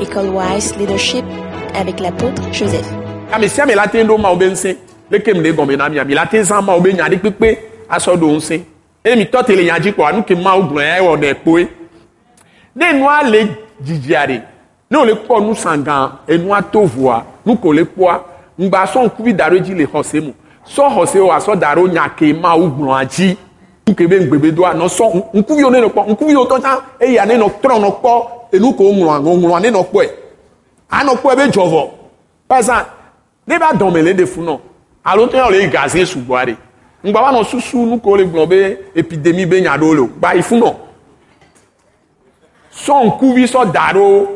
École Wise Leadership avec l'apôtre Joseph. Kàmi sí àmì láti ń dó máa ọbẹ̀ ń sẹ́, lékèmí gombe gàn mí náà mi àmì láti ń sá máa ọbẹ̀ yàn á dé pípé aṣọ́dọ̀ ń sẹ́. Èmi tọ́tẹ̀ lè yàn jípọ̀ àánú kì í máa gùn ẹ̀ ọ̀dẹ̀ pé. Nínú àlè jìjì àrè, ní òun lè pọ̀ nù sàngàn, ẹnu àtòvùà, nù kò lè pọ̀ ǹgbà sọ̀nkú bí dàrú èjì lè họ̀ sẹ́mu. Sọ̀ họ̀ sẹ́ wà sọ̀ dàrú yàn kì mawo gblɔa dzi nuke be ŋgbebe doa nɔ sɔ ŋkuviwo ne nɔ kpɔ ŋkuviwo tɔ tsã eya ne nɔ trɔ nɔ kpɔ enu ko ŋlɔa ŋlɔa ne nɔ kpɔe anɔ kpɔe be dzɔvɔ exemple ne b'a dɔn mɛ le de fun nɔ alo tɛ le gaze sugbɔa de ŋgba wa nɔ susu nu ko le gblɔ be epidemi be nya ɖo le o gba yi fun nɔ sɔ ŋkuvi sɔ da ɖo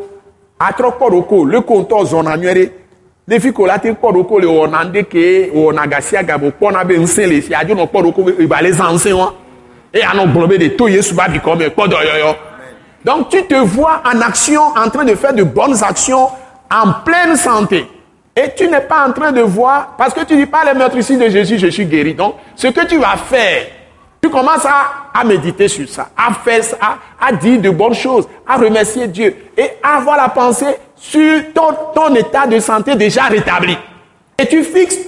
atrɔ kpɔ ɖo ko le ko ŋutɔ zɔna nyuie ɖe ɖevi ko la te kpɔ ɖo ko le wɔna ŋɖe ke wɔna gasia gabo kpɔna be ŋusẽ le si adzo nɔ kpɔ ɖo ko be eba le zã ŋusẽ wa anɔ gblɔ be de to yesu ba bi kɔme kpɔ dɔyɔyɔ donc tu te vois en action en train de faire de bonnes actions en pleine santé et tu n'es pas en train de voir, parce que tu dis pas les meurtricides de Jésus, je suis guéri. Donc, ce que tu vas faire, tu commences à, à méditer sur ça, à faire ça, à, à dire de bonnes choses, à remercier Dieu et à avoir la pensée sur ton, ton état de santé déjà rétabli. Et tu fixes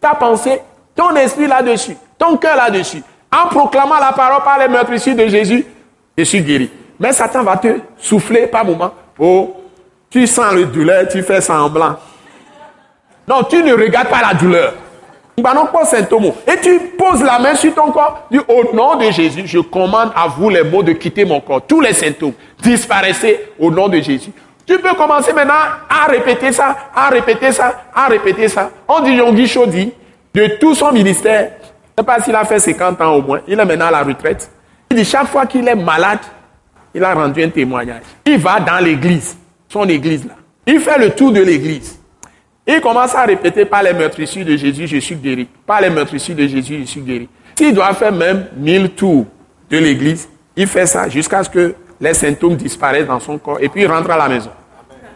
ta pensée, ton esprit là-dessus, ton cœur là-dessus, en proclamant la parole par les meurtricides de Jésus, je suis guéri. Mais Satan va te souffler par moment. Oh, tu sens le douleur, tu fais semblant. Non, tu ne regardes pas la douleur. Et tu poses la main sur ton corps. Dis, au nom de Jésus, je commande à vous les mots de quitter mon corps. Tous les symptômes disparaissez au nom de Jésus. Tu peux commencer maintenant à répéter ça, à répéter ça, à répéter ça. On dit Yonggi Chodi, de tout son ministère, je ne sais pas s'il a fait 50 ans au moins, il est maintenant à la retraite. Il dit chaque fois qu'il est malade, il a rendu un témoignage. Il va dans l'église, son église là. Il fait le tour de l'église. Il commence à répéter par les meurtrissures de Jésus, je suis guéri. Par les meurtrissures de Jésus, je suis guéri. S'il doit faire même mille tours de l'église, il fait ça jusqu'à ce que les symptômes disparaissent dans son corps et puis il rentre à la maison.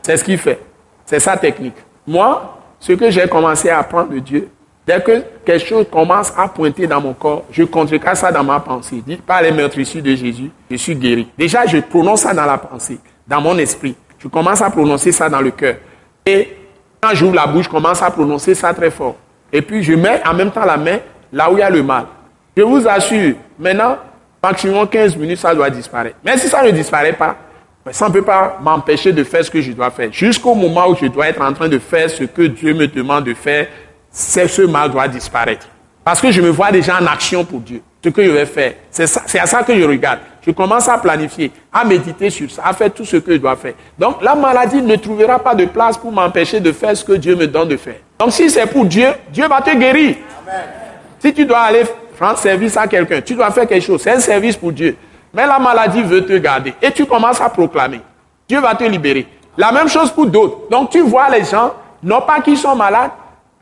C'est ce qu'il fait. C'est sa technique. Moi, ce que j'ai commencé à apprendre de Dieu, dès que quelque chose commence à pointer dans mon corps, je contrecarre ça dans ma pensée. Dites par les meurtrissures de Jésus, je suis guéri. Déjà, je prononce ça dans la pensée, dans mon esprit. Je commence à prononcer ça dans le cœur. Et quand j'ouvre la bouche, je commence à prononcer ça très fort. Et puis je mets en même temps la main là où il y a le mal. Je vous assure, maintenant, maximum 15 minutes, ça doit disparaître. Mais si ça ne disparaît pas, ça ne peut pas m'empêcher de faire ce que je dois faire. Jusqu'au moment où je dois être en train de faire ce que Dieu me demande de faire, ce mal doit disparaître. Parce que je me vois déjà en action pour Dieu. Ce que je vais faire, c'est à ça que je regarde. Je commence à planifier, à méditer sur ça, à faire tout ce que je dois faire. Donc la maladie ne trouvera pas de place pour m'empêcher de faire ce que Dieu me donne de faire. Donc si c'est pour Dieu, Dieu va te guérir. Amen. Si tu dois aller rendre service à quelqu'un, tu dois faire quelque chose, c'est un service pour Dieu. Mais la maladie veut te garder. Et tu commences à proclamer. Dieu va te libérer. La même chose pour d'autres. Donc tu vois les gens, non pas qu'ils sont malades,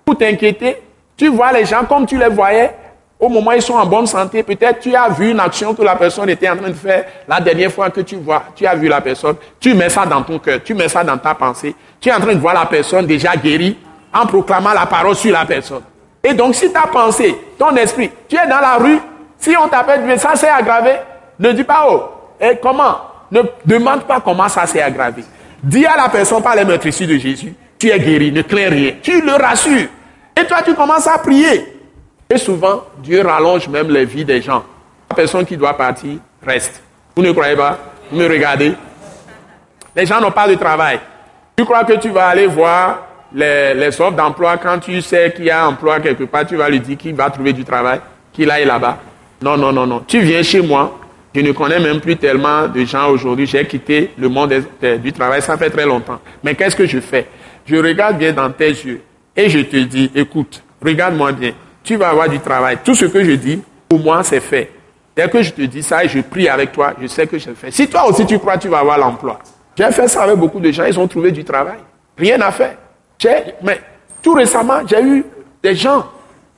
pour t'inquiéter, tu vois les gens comme tu les voyais, au moment où ils sont en bonne santé, peut-être tu as vu une action que la personne était en train de faire la dernière fois que tu vois, tu as vu la personne, tu mets ça dans ton cœur, tu mets ça dans ta pensée, tu es en train de voir la personne déjà guérie en proclamant la parole sur la personne. Et donc si ta pensée, ton esprit, tu es dans la rue, si on t'appelle, ça s'est aggravé, ne dis pas oh, et comment? Ne demande pas comment ça s'est aggravé. Dis à la personne par les meurtrissures de Jésus, tu es guéri, ne crains rien. Tu le rassures. Et toi, tu commences à prier. Et souvent, Dieu rallonge même les vies des gens. La personne qui doit partir reste. Vous ne croyez pas? Vous me regardez? Les gens n'ont pas de travail. Tu crois que tu vas aller voir les, les offres d'emploi quand tu sais qu'il y a emploi quelque part, tu vas lui dire qu'il va trouver du travail, qu'il aille là-bas. Non, non, non, non. Tu viens chez moi. Je ne connais même plus tellement de gens aujourd'hui. J'ai quitté le monde du travail, ça fait très longtemps. Mais qu'est-ce que je fais? Je regarde bien dans tes yeux et je te dis, écoute, regarde-moi bien tu vas avoir du travail. Tout ce que je dis, pour moi, c'est fait. Dès que je te dis ça et je prie avec toi, je sais que je fais. Si toi aussi tu crois, tu vas avoir l'emploi. J'ai fait ça avec beaucoup de gens, ils ont trouvé du travail. Rien à faire. Mais tout récemment, j'ai eu des gens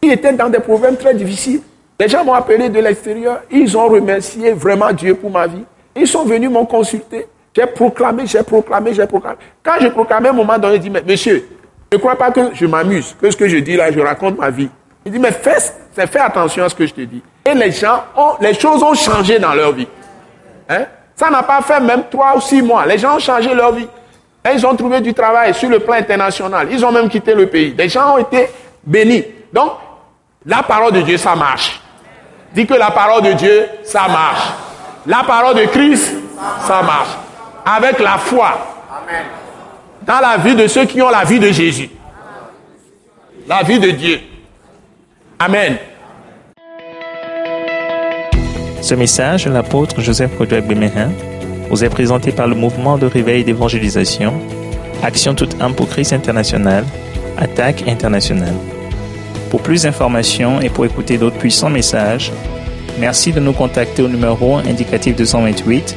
qui étaient dans des problèmes très difficiles. Les gens m'ont appelé de l'extérieur, ils ont remercié vraiment Dieu pour ma vie. Ils sont venus m'ont consulté. J'ai proclamé, j'ai proclamé, j'ai proclamé. Quand je proclamais, à un moment donné, je dis, mais monsieur, ne crois pas que je m'amuse, que ce que je dis là, je raconte ma vie. Il dit, mais fais, fais attention à ce que je te dis. Et les gens, ont, les choses ont changé dans leur vie. Hein? Ça n'a pas fait même trois ou six mois. Les gens ont changé leur vie. Ils ont trouvé du travail sur le plan international. Ils ont même quitté le pays. Des gens ont été bénis. Donc, la parole de Dieu, ça marche. Dis que la parole de Dieu, ça marche. La parole de Christ, ça marche. Avec la foi. Dans la vie de ceux qui ont la vie de Jésus. La vie de Dieu. Amen. Ce message l'apôtre Joseph Kodouak Bemehin vous est présenté par le mouvement de réveil d'évangélisation, Action toute âme pour Christ international, Attaque internationale. Pour plus d'informations et pour écouter d'autres puissants messages, merci de nous contacter au numéro indicatif 228